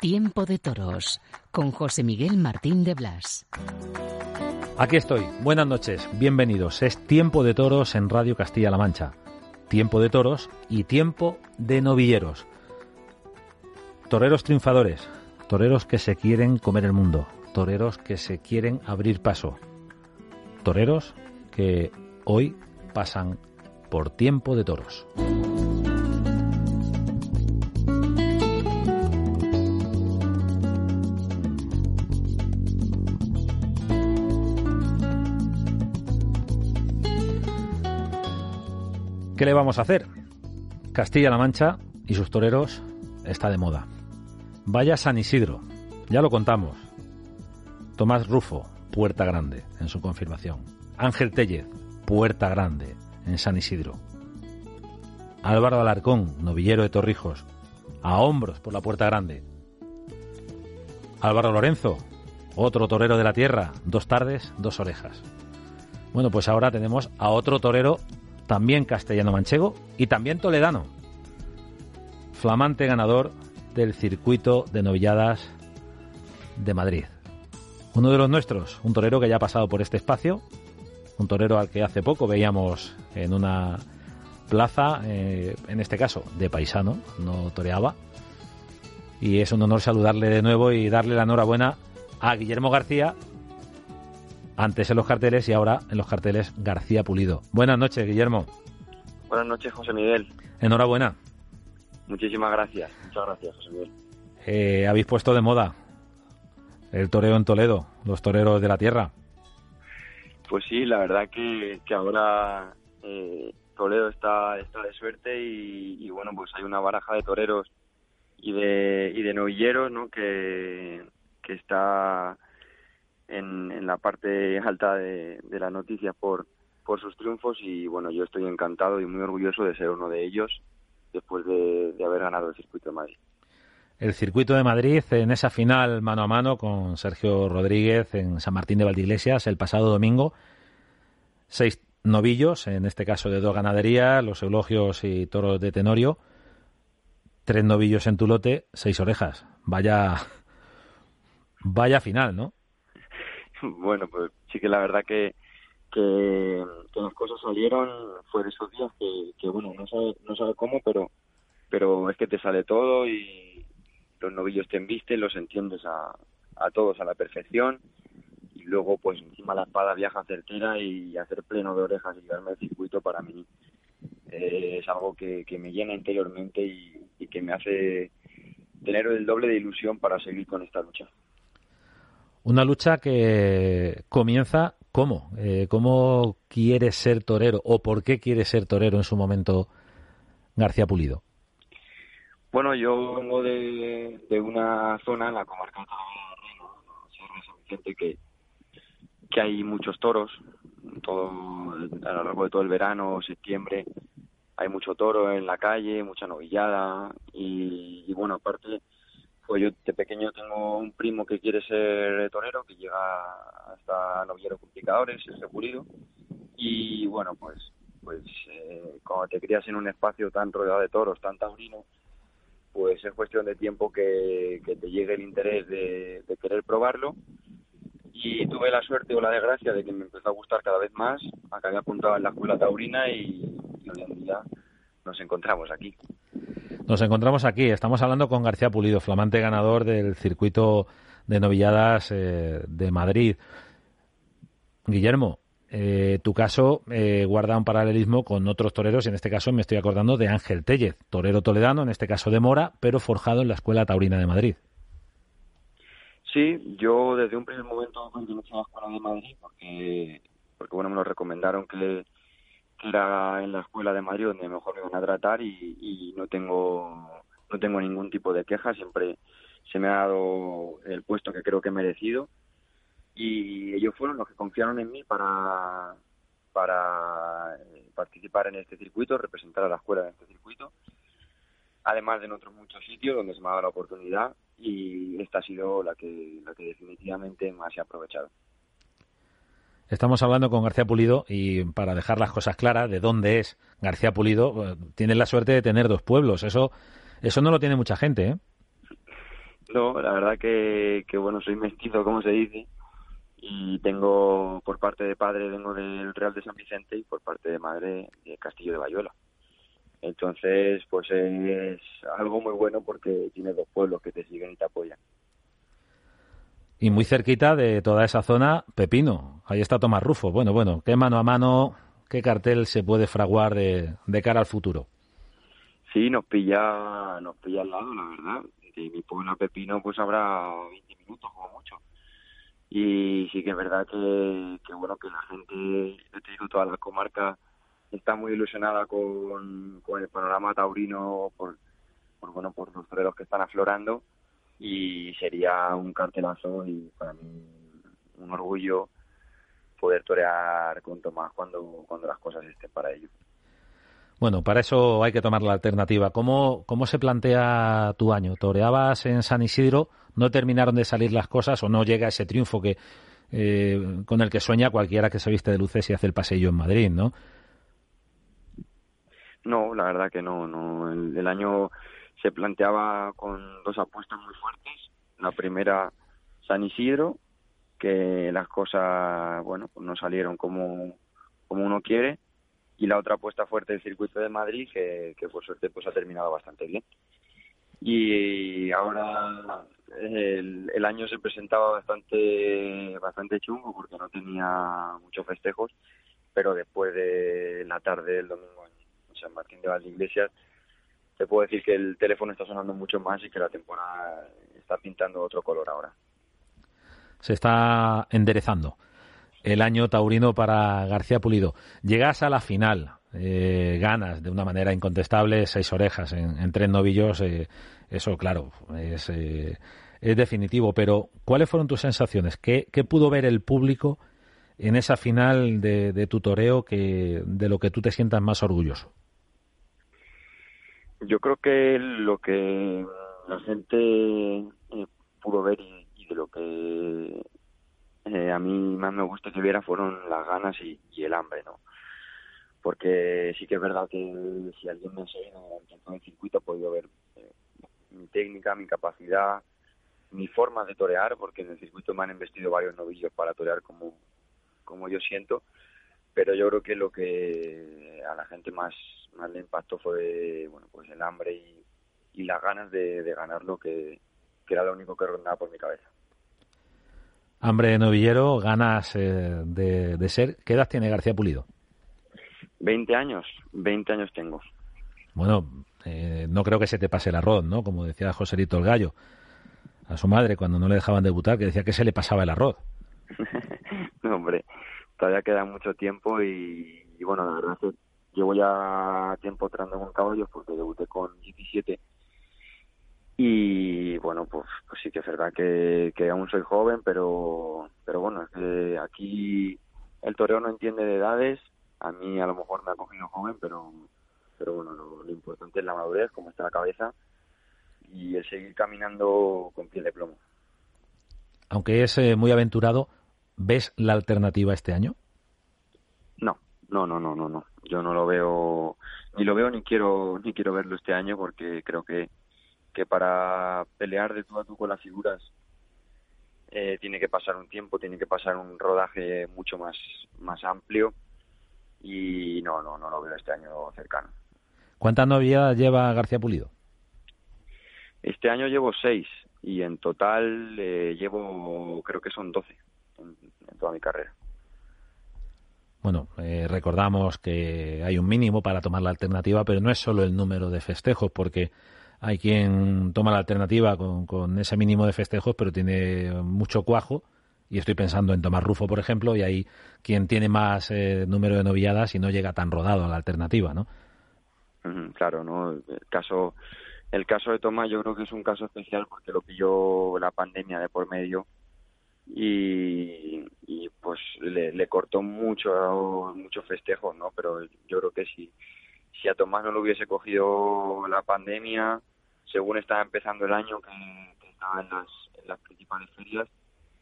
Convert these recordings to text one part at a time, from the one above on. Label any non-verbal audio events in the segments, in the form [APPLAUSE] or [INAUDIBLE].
Tiempo de Toros con José Miguel Martín de Blas. Aquí estoy. Buenas noches. Bienvenidos. Es Tiempo de Toros en Radio Castilla-La Mancha. Tiempo de Toros y Tiempo de Novilleros. Toreros triunfadores. Toreros que se quieren comer el mundo. Toreros que se quieren abrir paso. Toreros que hoy pasan por Tiempo de Toros. ¿Qué le vamos a hacer? Castilla-La Mancha y sus toreros está de moda. Vaya San Isidro, ya lo contamos. Tomás Rufo, Puerta Grande, en su confirmación. Ángel Tellez, Puerta Grande, en San Isidro. Álvaro Alarcón, novillero de Torrijos, a hombros por la Puerta Grande. Álvaro Lorenzo, otro torero de la tierra, dos tardes, dos orejas. Bueno, pues ahora tenemos a otro torero también castellano-manchego y también toledano. Flamante ganador del circuito de novilladas de Madrid. Uno de los nuestros, un torero que ya ha pasado por este espacio, un torero al que hace poco veíamos en una plaza, eh, en este caso de paisano, no toreaba. Y es un honor saludarle de nuevo y darle la enhorabuena a Guillermo García, antes en los carteles y ahora en los carteles García Pulido. Buenas noches, Guillermo. Buenas noches, José Miguel. Enhorabuena. Muchísimas gracias. Muchas gracias, José Miguel. Eh, habéis puesto de moda el toreo en Toledo, los toreros de la tierra. Pues sí, la verdad que, que ahora eh, Toledo está, está de suerte y, y, bueno, pues hay una baraja de toreros y de, y de novilleros, ¿no? Que, que está en, en la parte alta de, de las noticias por, por sus triunfos y bueno, yo estoy encantado y muy orgulloso de ser uno de ellos después de, haber ganado el circuito de Madrid. El circuito de Madrid en esa final mano a mano con Sergio Rodríguez en San Martín de Valdeiglesias el pasado domingo. Seis novillos, en este caso de dos ganaderías, los eulogios y toros de Tenorio. Tres novillos en Tulote, seis orejas. Vaya, vaya final, ¿no? [LAUGHS] Bueno, pues sí que la verdad que, que, las cosas salieron fue de esos días que, que bueno, no sabe, no sabe cómo, pero, pero es que te sale todo y los novillos te embisten, los entiendes a, a todos a la perfección y luego pues encima la espada viaja certera y hacer pleno de orejas y llevarme el circuito para mí eh, es algo que, que me llena interiormente y, y que me hace tener el doble de ilusión para seguir con esta lucha. Una lucha que comienza ¿cómo? Eh, ¿Cómo quiere ser torero o por qué quiere ser torero en su momento García Pulido? Bueno, yo vengo de, de una zona la comarca de Sierra San Vicente que, que hay muchos toros, todo a lo largo de todo el verano, septiembre, hay mucho toro en la calle, mucha novillada y bueno, aparte pues yo de pequeño tengo un primo que quiere ser torero, que llega hasta novilleros complicadores, ese pulido, y bueno, pues pues eh, te crías en un espacio tan rodeado de toros, tan taurino, pues es cuestión de tiempo que, te llegue el interés de, querer probarlo. Y tuve la suerte o la desgracia de que me empezó a gustar cada vez más, acabé apuntado en la escuela taurina y hoy en día nos encontramos aquí. Nos encontramos aquí, estamos hablando con García Pulido, flamante ganador del circuito de novilladas eh, de Madrid. Guillermo, eh, tu caso eh, guarda un paralelismo con otros toreros, y en este caso me estoy acordando de Ángel Tellez, torero toledano, en este caso de Mora, pero forjado en la Escuela Taurina de Madrid. Sí, yo desde un primer momento pertenecí a la Escuela de Madrid porque, porque bueno, me lo recomendaron que, que era en la Escuela de Madrid donde mejor me iban a tratar y, y no tengo no tengo ningún tipo de queja, siempre se me ha dado el puesto que creo que he merecido. Y ellos fueron los que confiaron en mí para, para eh, participar en este circuito, representar a la escuela en este circuito, además de en otros muchos sitios donde se me ha dado la oportunidad y esta ha sido la que, la que definitivamente más he aprovechado. Estamos hablando con García Pulido y para dejar las cosas claras de dónde es García Pulido, eh, tiene la suerte de tener dos pueblos. Eso, eso no lo tiene mucha gente, ¿eh? No, la verdad que, que bueno, soy mestizo, como se dice, y tengo por parte de padre vengo del Real de San Vicente y por parte de madre de Castillo de Bayuela. Entonces, pues es algo muy bueno porque tiene dos pueblos que te siguen y te. Y muy cerquita de toda esa zona, Pepino. Ahí está Tomás Rufo. Bueno, bueno, qué mano a mano, qué cartel se puede fraguar de, de cara al futuro. Sí, nos pilla, nos pilla al lado, la verdad. De mi pueblo a Pepino, pues habrá 20 minutos como mucho. Y sí que es verdad que, que bueno, que la gente, yo te digo, toda la comarca está muy ilusionada con, con el panorama taurino por, por, bueno, por los toreros que están aflorando y sería un cartelazo y para mí un orgullo poder torear con Tomás cuando, cuando las cosas estén para ello. Bueno, para eso hay que tomar la alternativa. ¿Cómo, ¿Cómo se plantea tu año? ¿Toreabas en San Isidro? ¿No terminaron de salir las cosas o no llega ese triunfo que eh, con el que sueña cualquiera que se viste de luces y hace el pasillo en Madrid, no? No, la verdad que no. no. el año se planteaba con dos apuestas muy fuertes. La primera, San Isidro, que las cosas, bueno, pues no salieron como, como uno quiere. Y la otra apuesta fuerte del circuito de Madrid, que, por suerte pues ha terminado bastante bien. Y ahora el, año se presentaba bastante, bastante chungo porque no tenía muchos festejos, pero después de la tarde del domingo en San Martín de Valdeiglesias, te puedo decir que el teléfono está sonando mucho más y que la temporada está pintando otro color ahora. Se está enderezando el año taurino para García Pulido. Llegas a la final, eh, ganas de una manera incontestable, seis orejas en, tres novillos, eh, eso claro, es, eh, es, definitivo, pero ¿cuáles fueron tus sensaciones? ¿Qué, ¿Qué, pudo ver el público en esa final de, de tu toreo que, de lo que tú te sientas más orgulloso? Yo creo que lo que la gente eh, pudo ver y, de lo que eh, a mí más me gusta que viera fueron las ganas y, el hambre, ¿no? Porque sí que es verdad que si alguien me enseña en el circuito ha podido ver eh, mi técnica, mi capacidad, mi forma de torear, porque en el circuito me han investido varios novillos para torear como, como yo siento, pero yo creo que lo que a la gente más más le impactó fue bueno pues el hambre y, y las ganas de, de ganarlo que, que, era lo único que rondaba por mi cabeza. Hambre de novillero, ganas eh, de, de, ser. ¿Qué edad tiene García Pulido? 20 años, 20 años tengo. Bueno, eh, no creo que se te pase el arroz, ¿no? Como decía Joselito el Gallo a su madre cuando no le dejaban debutar, que decía que se le pasaba el arroz. [LAUGHS] no, hombre, todavía queda mucho tiempo y, bueno, la verdad es llevo ya tiempo trando con caballos porque debuté con 17 y bueno pues, pues sí que es verdad que, que aún soy joven pero pero bueno es que aquí el toreo no entiende de edades. A mí a lo mejor me ha cogido joven pero pero bueno lo, importante es la madurez como está la cabeza y el seguir caminando con piel de plomo. Aunque es eh, muy aventurado ves la alternativa este año no no no no no no. Yo no lo veo ni lo veo ni quiero ni quiero verlo este año porque creo que que para pelear de tú a tú con las figuras eh, tiene que pasar un tiempo tiene que pasar un rodaje mucho más más amplio. Y no no no lo veo este año cercano. ¿cuántas novias lleva García Pulido? Este año llevo seis y en total eh, llevo creo que son doce en, en toda mi carrera bueno, eh, recordamos que hay un mínimo para tomar la alternativa, pero no es solo el número de festejos, porque hay quien toma la alternativa con, con ese mínimo de festejos, pero tiene mucho cuajo. Y estoy pensando en Tomás Rufo, por ejemplo, y hay quien tiene más eh, número de novilladas y no llega tan rodado a la alternativa, ¿no? Claro, ¿no? El caso, el caso de Tomás yo creo que es un caso especial porque lo pilló la pandemia de por medio y, pues le, cortó mucho mucho festejo, ¿no? Pero yo creo que si, si a Tomás no lo hubiese cogido la pandemia, según estaba empezando el año, que, estaba en las, en las principales ferias,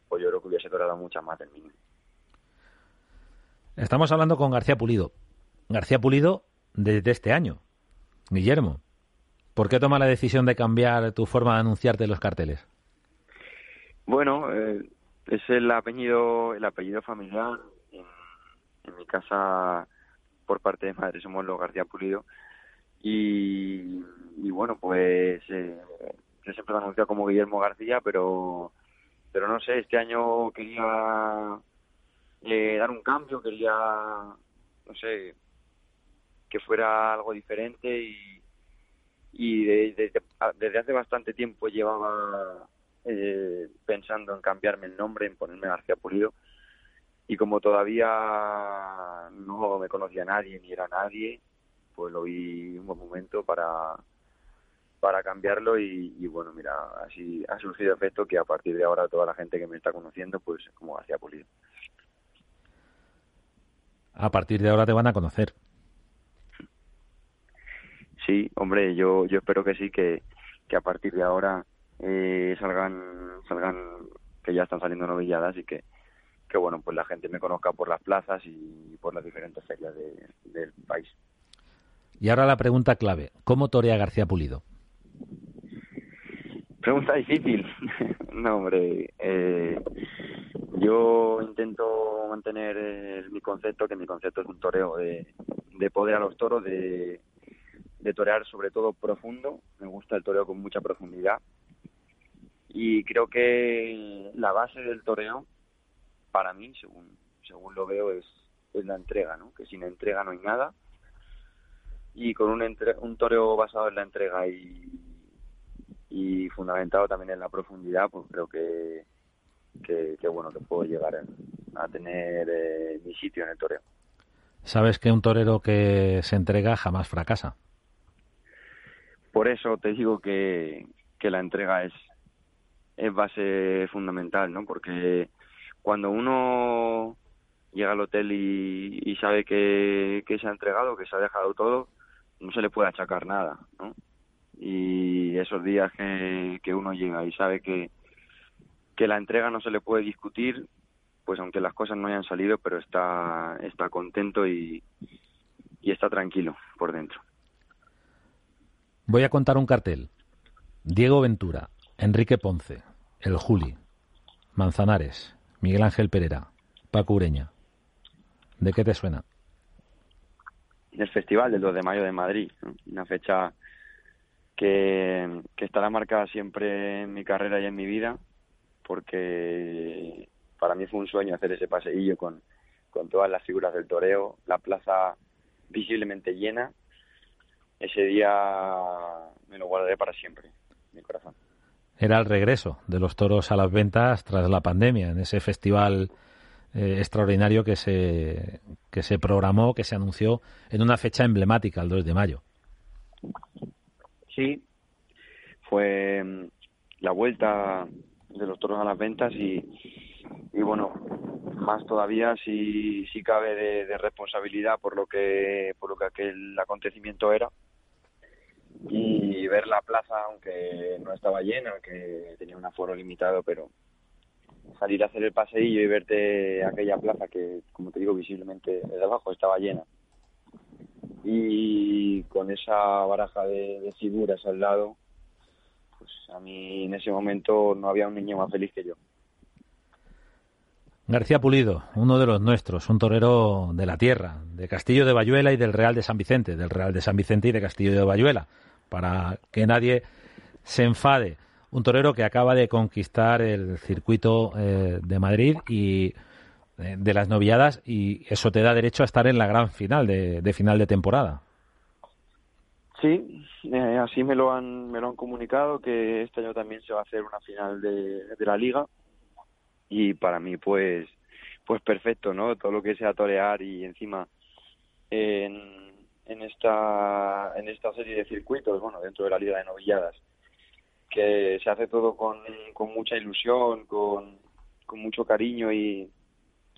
pues yo creo que hubiese durado muchas más del mínimo. Estamos hablando con García Pulido. García Pulido desde este año. Guillermo, ¿por qué toma la decisión de cambiar tu forma de anunciarte en los carteles? Bueno, eh, es el apellido, el apellido familiar. En, mi casa, por parte de madre, somos los García Pulido. Y, bueno, pues eh, yo siempre me anunciado como Guillermo García, pero, pero no sé, este año quería eh, dar un cambio, quería, no sé, que fuera algo diferente y, y desde hace bastante tiempo llevaba eh, pensando en cambiarme el nombre, en ponerme García Pulido y como todavía no me conocía nadie ni era nadie, pues lo vi un buen momento para para cambiarlo y, bueno, mira, así ha surgido efecto que a partir de ahora toda la gente que me está conociendo, pues como García Pulido a partir de ahora te van a conocer. Sí, hombre, yo, yo espero que sí, que, que a partir de ahora eh, salgan, salgan, que ya están saliendo novilladas y que, que, bueno, pues la gente me conozca por las plazas y por las diferentes ferias del país. Y ahora la pregunta clave, ¿cómo torea García Pulido? Pregunta difícil. [LAUGHS] no, hombre, eh, yo intento mantener mi concepto, que mi concepto es un toreo de, poder a los toros, de, torear sobre todo profundo. Me gusta el toreo con mucha profundidad. Y creo que la base del toreo, para mí, según, según lo veo, es, es la entrega, ¿no? Que sin entrega no hay nada. Y con un, un toreo basado en la entrega y, y fundamentado también en la profundidad, pues creo que que, bueno que puedo llegar a tener eh, mi sitio en el toreo. Sabes que un torero que se entrega jamás fracasa. Por eso te digo que, que la entrega es, es base fundamental, ¿no? Porque cuando uno llega al hotel y, y sabe que, que, se ha entregado, que se ha dejado todo, no se le puede achacar nada, ¿no? Y esos días que, que uno llega y sabe que, que la entrega no se le puede discutir, pues aunque las cosas no hayan salido, pero está, está contento y, y está tranquilo por dentro. Voy a contar un cartel. Diego Ventura, Enrique Ponce, El Juli, Manzanares, Miguel Ángel Pereira, Paco Ureña. ¿De qué te suena? El Festival del 2 de Mayo de Madrid, una fecha que, estará marcada siempre en mi carrera y en mi vida porque para mí fue un sueño hacer ese paseillo con, con todas las figuras del toreo, la plaza visiblemente llena. Ese día me lo guardaré para siempre. Era el regreso de los toros a las ventas tras la pandemia, en ese festival eh, extraordinario que se, que se programó, que se anunció en una fecha emblemática, el 2 de mayo. Sí, fue mm, la vuelta de los toros a las ventas y, y bueno, más todavía si, si cabe de, responsabilidad por lo que por lo que aquel acontecimiento era y ver la plaza aunque no estaba llena, que tenía un aforo limitado, pero salir a hacer el paseillo y verte aquella plaza que, como te digo, visiblemente de abajo estaba llena y con esa baraja de figuras al lado a mí en ese momento no había un niño más feliz que yo. García Pulido, uno de los nuestros, un torero de la tierra, de Castillo de Bayuela y del Real de San Vicente, del Real de San Vicente y de Castillo de Bayuela, para que nadie se enfade. Un torero que acaba de conquistar el circuito eh, de Madrid y eh, de las noviadas y eso te da derecho a estar en la gran final de final de temporada. Sí, eh, así me lo han me lo han comunicado que este año también se va a hacer una final de, la liga y para mí pues pues perfecto, ¿no? Todo lo que sea torear y encima en, en esta en esta serie de circuitos, bueno, dentro de la Liga de Novilladas, que se hace todo con, con mucha ilusión, con, con mucho cariño y,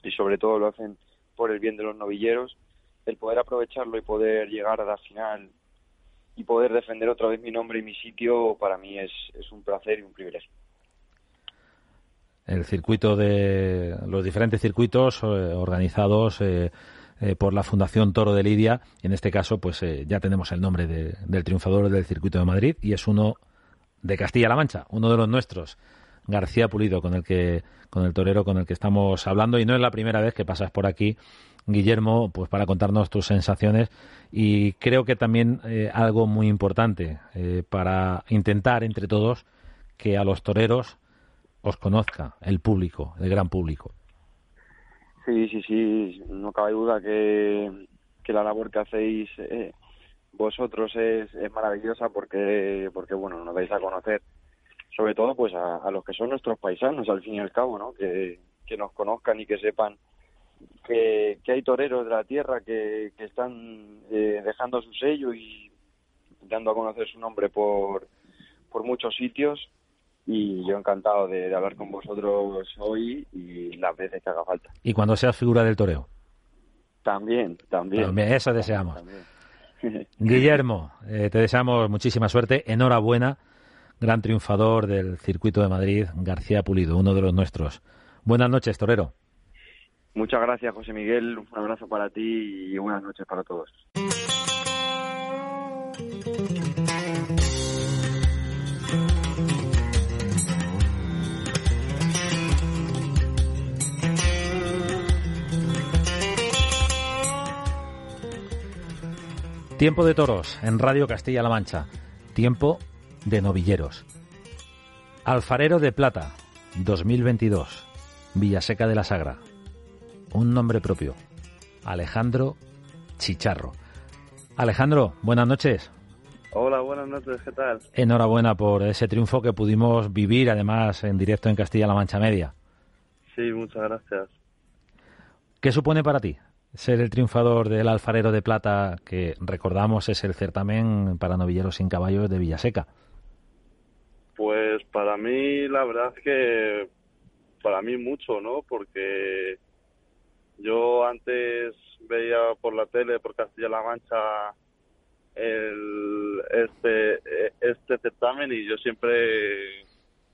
y sobre todo lo hacen por el bien de los novilleros, el poder aprovecharlo y poder llegar a la final y poder defender otra vez mi nombre y mi sitio para mí es, es un placer y un privilegio. El circuito de los diferentes circuitos eh, organizados eh, eh, por la Fundación Toro de Lidia, en este caso, pues ya tenemos el nombre del triunfador del circuito de Madrid y es uno de Castilla-La Mancha, uno de los nuestros. García Pulido, con el que, con el torero con el que estamos hablando, y no es la primera vez que pasas por aquí, Guillermo, pues para contarnos tus sensaciones y creo que también eh, algo muy importante eh, para intentar entre todos que a los toreros os conozca el público, el gran público. Sí, sí, sí, no cabe duda que, que la labor que hacéis eh, vosotros es, es maravillosa porque, porque bueno, nos vais a conocer sobre todo pues a, los que son nuestros paisanos al fin y al cabo, ¿no? Que, nos conozcan y que sepan que, hay toreros de la tierra que, que están eh, dejando su sello y dando a conocer su nombre por, por muchos sitios y yo encantado de, hablar con vosotros hoy y las veces que haga falta. ¿Y cuando seas figura del toreo? También, también. eso deseamos. [LAUGHS] [LAUGHS] Guillermo, eh, te deseamos muchísima suerte, enhorabuena gran triunfador del circuito de Madrid, García Pulido, uno de los nuestros. Buenas noches, Torero. Muchas gracias, José Miguel. Un abrazo para ti y buenas noches para todos. Tiempo de toros en Radio Castilla-La Mancha. Tiempo de novilleros. Alfarero de Plata, 2022, Villaseca de la Sagra. Un nombre propio, Alejandro Chicharro. Alejandro, buenas noches. Hola, buenas noches, ¿qué tal? Enhorabuena por ese triunfo que pudimos vivir, además, en directo en Castilla-La Mancha Media. Sí, muchas gracias. ¿Qué supone para ti ser el triunfador del Alfarero de Plata, que recordamos es el certamen para novilleros sin caballos de Villaseca? Pues para mí, la verdad que para mí mucho, ¿no? Porque yo antes veía por la tele, por Castilla-La Mancha, el, este, este certamen y yo siempre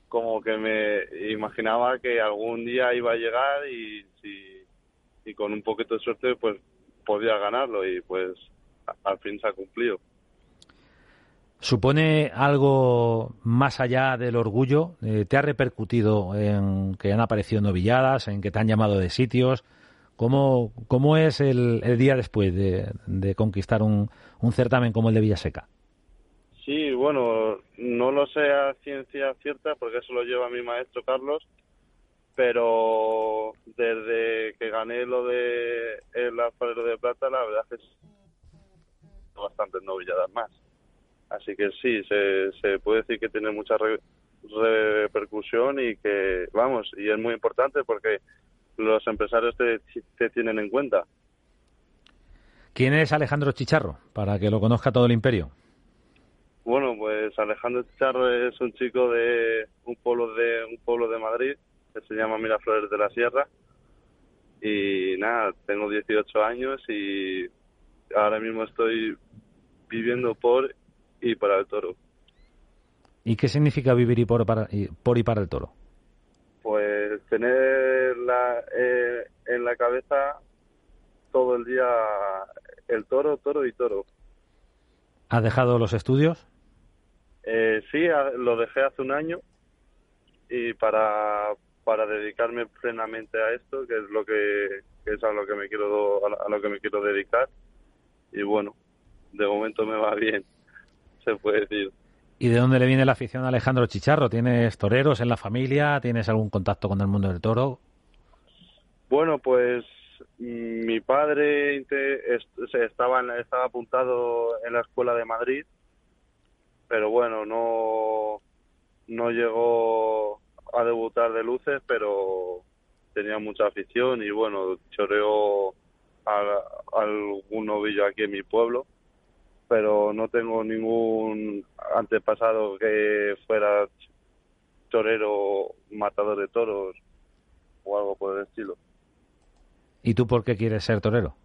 como que me imaginaba que algún día iba a llegar y, y con un poquito de suerte pues podía ganarlo y pues al fin se ha cumplido. ¿Supone algo más allá del orgullo? Eh, ¿Te ha repercutido en que han aparecido novilladas, en que te han llamado de sitios? ¿Cómo, cómo es el, día después de, conquistar un, un, certamen como el de Villaseca? Sí, bueno, no lo sé a ciencia cierta porque eso lo lleva mi maestro Carlos, pero desde que gané lo de el alfarero de plata, la verdad es que bastantes novilladas más. Así que sí, se, se puede decir que tiene mucha repercusión y que, vamos, y es muy importante porque los empresarios te, te tienen en cuenta. ¿Quién es Alejandro Chicharro? Para que lo conozca todo el imperio. Bueno, pues Alejandro Chicharro es un chico de un pueblo de un pueblo de Madrid que se llama Miraflores de la Sierra y nada, tengo 18 años y ahora mismo estoy viviendo por y para el toro. ¿Y qué significa vivir y por, para, y, por y para el toro? Pues tener la, eh, en la cabeza todo el día el toro, toro y toro. ¿Has dejado los estudios? Eh, sí, lo dejé hace un año y para, para dedicarme plenamente a esto, que es lo que, es a lo que me quiero a lo que me quiero dedicar y bueno, de momento me va bien [LAUGHS] se puede decir. ¿Y de dónde le viene la afición a Alejandro Chicharro? ¿Tienes toreros en la familia? ¿Tienes algún contacto con el mundo del toro? Bueno, pues mm, mi padre estaba, estaba apuntado en la escuela de Madrid, pero bueno, no, no llegó a debutar de luces, pero tenía mucha afición y bueno, choreó a, algún novillo aquí en mi pueblo pero no tengo ningún antepasado que fuera torero, matador de toros o algo por el estilo. ¿Y tú por qué quieres ser torero?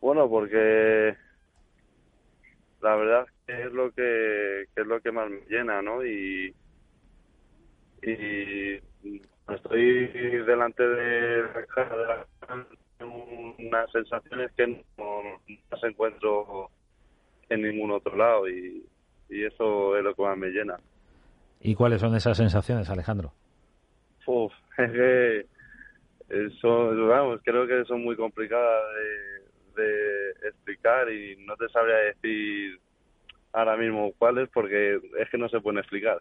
Bueno, porque la verdad es lo que, es lo que más me llena, ¿no? Y, y estoy delante de la cara unas sensaciones que no, las encuentro en ningún otro lado y, y eso es lo que más me llena. ¿Y cuáles son esas sensaciones, Alejandro? Uf, [LAUGHS] es que son, vamos, creo que son muy complicadas de, de explicar y no te sabría decir ahora mismo cuáles porque es que no se pueden explicar.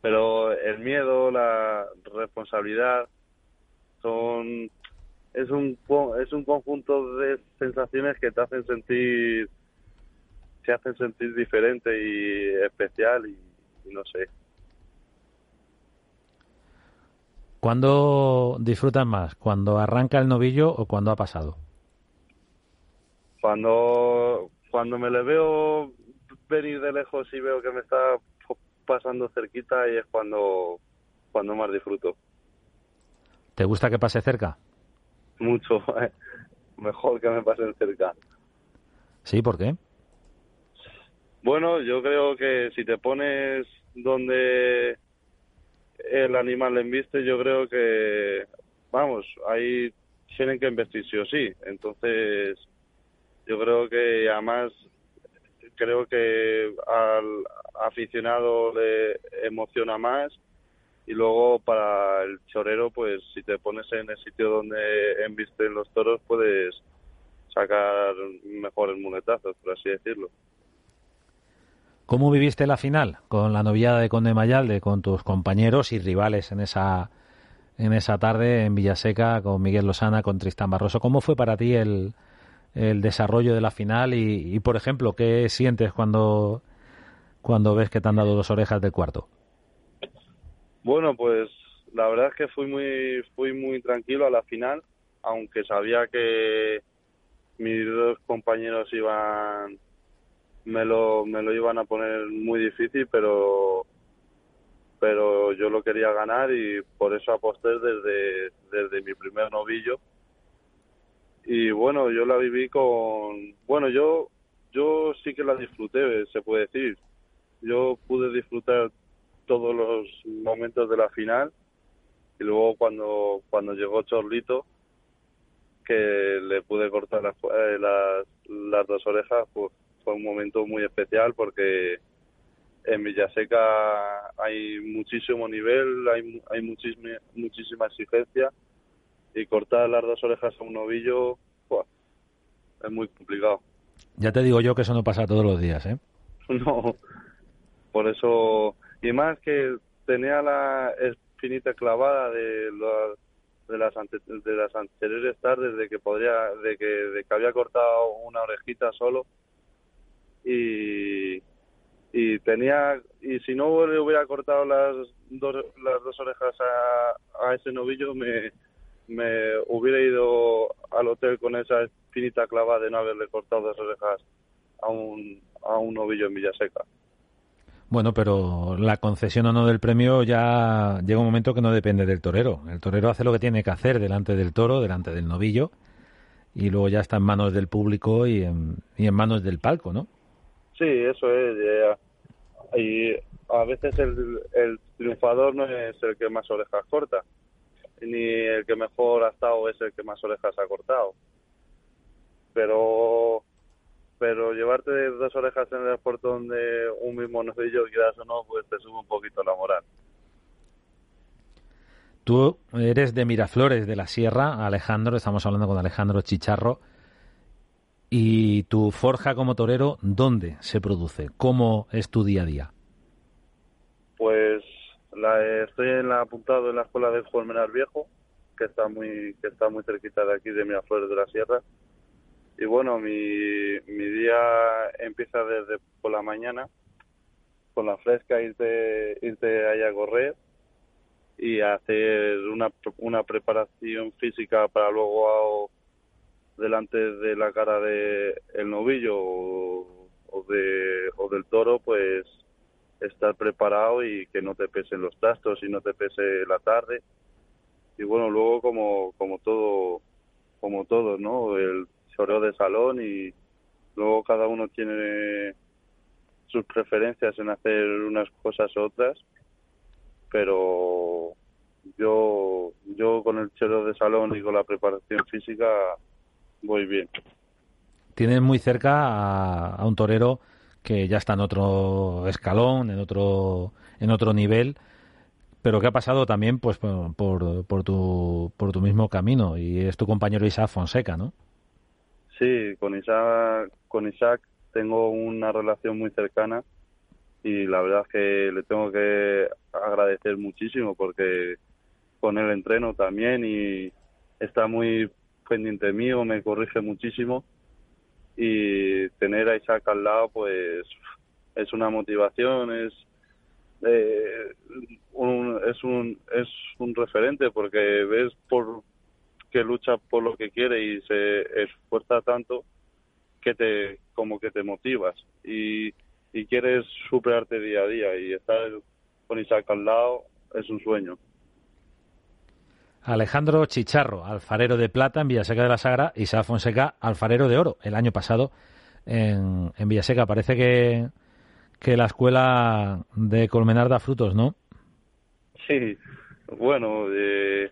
Pero el miedo, la responsabilidad, son es un es un conjunto de sensaciones que te hacen sentir te hacen sentir diferente y especial y, no sé ¿Cuándo disfrutas más? ¿Cuando arranca el novillo o cuando ha pasado? Cuando cuando me le veo venir de lejos y veo que me está pasando cerquita y es cuando cuando más disfruto. ¿Te gusta que pase cerca? mucho [LAUGHS] mejor que me pasen cerca. Sí, ¿por qué? Bueno, yo creo que si te pones donde el animal le embiste, yo creo que, vamos, ahí tienen que investir sí o sí. Entonces, yo creo que además, creo que al aficionado le emociona más y luego para el chorero, pues si te pones en el sitio donde embisten los toros, puedes sacar mejores muletazos, por así decirlo. ¿Cómo viviste la final con la noviada de Conde Mayalde, con tus compañeros y rivales en esa en esa tarde en Villaseca con Miguel Lozana, con Tristán Barroso? ¿Cómo fue para ti el, el desarrollo de la final y, por ejemplo, qué sientes cuando cuando ves que te han dado dos orejas del cuarto? Bueno, pues la verdad es que fui muy, fui muy tranquilo a la final, aunque sabía que mis dos compañeros iban, me lo, me lo iban a poner muy difícil, pero, pero yo lo quería ganar y por eso aposté desde, desde mi primer novillo. Y bueno, yo la viví con, bueno, yo, yo sí que la disfruté, se puede decir. Yo pude disfrutar todos los momentos de la final y luego cuando cuando llegó Chorlito que le pude cortar las, eh, las, dos orejas pues fue un momento muy especial porque en Villaseca hay muchísimo nivel hay, hay muchísima, muchísima exigencia y cortar las dos orejas a un novillo es muy complicado. Ya te digo yo que eso no pasa todos los días ¿eh? [LAUGHS] no. Por eso y más que tenía la espinita clavada de, de las de las anteriores tardes de que podría de que de que había cortado una orejita solo y y tenía y si no le hubiera cortado las dos las dos orejas a, a ese novillo me me hubiera ido al hotel con esa espinita clavada de no haberle cortado dos orejas a un a un novillo en Villaseca. Bueno, pero la concesión o no del premio ya llega un momento que no depende del torero. El torero hace lo que tiene que hacer delante del toro, delante del novillo, y luego ya está en manos del público y en, y en manos del palco, ¿no? Sí, eso es. Y a veces el, el triunfador no es el que más orejas corta, ni el que mejor ha estado es el que más orejas ha cortado. Pero pero llevarte dos orejas en el portón de un mismo novillo, quieras o no, pues te sube un poquito la moral. Tú eres de Miraflores, de la Sierra, Alejandro, estamos hablando con Alejandro Chicharro. ¿Y tu forja como torero, dónde se produce? ¿Cómo es tu día a día? Pues la, estoy en la, apuntado en la escuela de Juan Viejo, que está muy que está muy cerquita de aquí, de Miraflores de la Sierra. Y bueno, mi, mi día empieza desde por la mañana, con la fresca, irte, irte a correr y hacer una, una preparación física para luego delante de la cara de el novillo o, de, o del toro, pues estar preparado y que no te pesen los trastos y no te pese la tarde. Y bueno, luego como, como todo, como todo, ¿no? El choreo de salón y luego cada uno tiene sus preferencias en hacer unas cosas u otras, pero yo, yo con el choreo de salón y con la preparación física voy bien. Tienes muy cerca a, un torero que ya está en otro escalón, en otro, en otro nivel, pero que ha pasado también pues por, por, tu, por tu mismo camino y es tu compañero Isaac Fonseca, ¿no? Sí, con Isaac, con Isaac tengo una relación muy cercana y la verdad es que le tengo que agradecer muchísimo porque con él entreno también y está muy pendiente mío, me corrige muchísimo y tener a Isaac al lado pues es una motivación, es eh, un, es un es un referente porque ves por que lucha por lo que quiere y se esfuerza tanto que te como que te motivas y, y quieres superarte día a día y estar con Isaac al lado es un sueño. Alejandro Chicharro, alfarero de plata en Villaseca de la Sagra, y Isaac Fonseca, alfarero de oro, el año pasado en, en Villaseca. Parece que, que la escuela de Colmenar da frutos, ¿no? Sí, bueno, eh,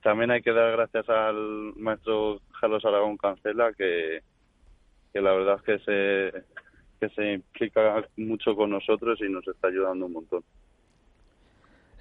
también hay que dar gracias al maestro Carlos Aragón Cancela, que, que la verdad es que se, que se implica mucho con nosotros y nos está ayudando un montón.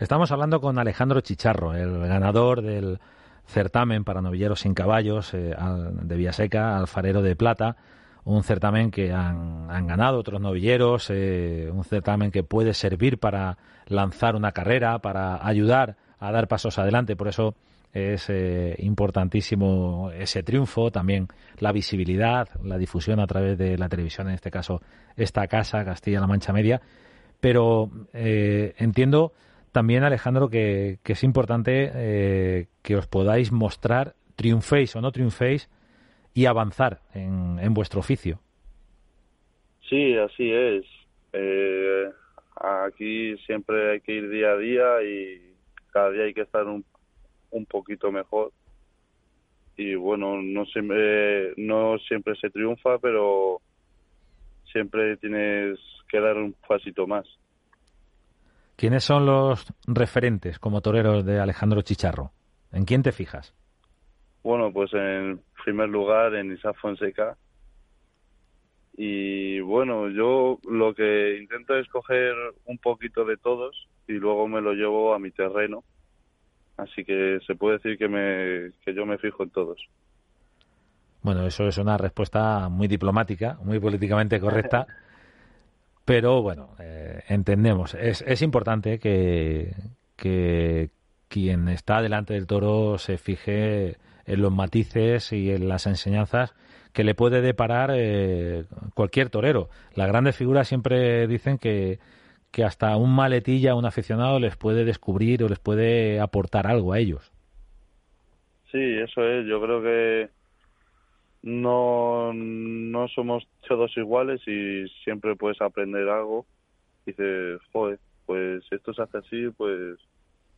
Estamos hablando con Alejandro Chicharro, el ganador del certamen para novilleros sin caballos eh, de Villaseca, Alfarero de Plata, un certamen que han, ganado otros novilleros, eh, un certamen que puede servir para lanzar una carrera, para ayudar a dar pasos adelante. Por eso es eh, importantísimo ese triunfo, también la visibilidad, la difusión a través de la televisión, en este caso esta casa, Castilla-La Mancha Media. Pero entiendo también, Alejandro, que, es importante eh, que os podáis mostrar, triunféis o no triunféis, y avanzar en, vuestro oficio. Sí, así es. Eh, aquí siempre hay que ir día a día y cada día hay que estar un, un poquito mejor. Y bueno, no siempre, no siempre se triunfa, pero siempre tienes que dar un pasito más. ¿Quiénes son los referentes como toreros de Alejandro Chicharro? ¿En quién te fijas? Bueno, pues en primer lugar en Isaac Fonseca. Y bueno, yo lo que intento es coger un poquito de todos y luego me lo llevo a mi terreno. Así que se puede decir que, me, que yo me fijo en todos. Bueno, eso es una respuesta muy diplomática, muy políticamente correcta. [LAUGHS] Pero bueno, eh, entendemos. Es, es importante que, quien está delante del toro se fije en los matices y en las enseñanzas que le puede deparar eh, cualquier torero. Las grandes figuras siempre dicen que, que hasta un maletilla, un aficionado les puede descubrir o les puede aportar algo a ellos. Sí, eso es. Yo creo que no, no somos todos iguales y siempre puedes aprender algo. Y dices, joder, pues esto se hace así, pues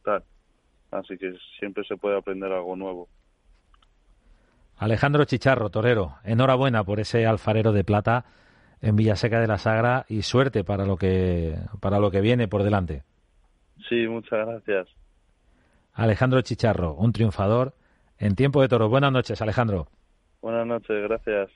tal. Así que siempre se puede aprender algo nuevo. Alejandro Chicharro, torero, enhorabuena por ese alfarero de plata en Villaseca de la Sagra y suerte para lo que para lo que viene por delante. Sí, muchas gracias. Alejandro Chicharro, un triunfador en tiempo de toro. Buenas noches, Alejandro. Buenas noches, gracias.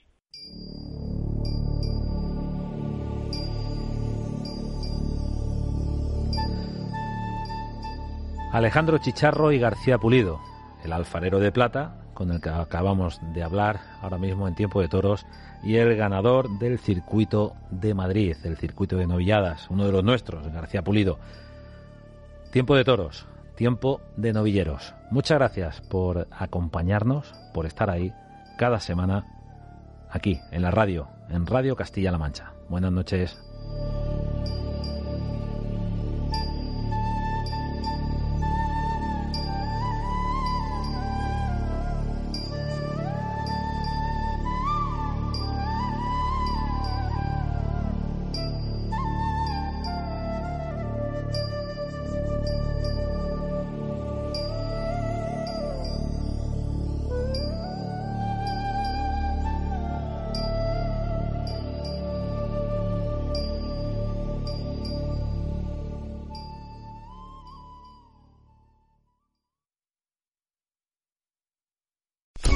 Alejandro Chicharro y García Pulido, el alfarero de plata, con el que acabamos de hablar ahora mismo en tiempo de toros, y el ganador del circuito de Madrid, el circuito de novilladas, uno de los nuestros, García Pulido. Tiempo de toros, tiempo de novilleros. Muchas gracias por acompañarnos, por estar ahí cada semana aquí, en la radio, en Radio Castilla-La Mancha. Buenas noches.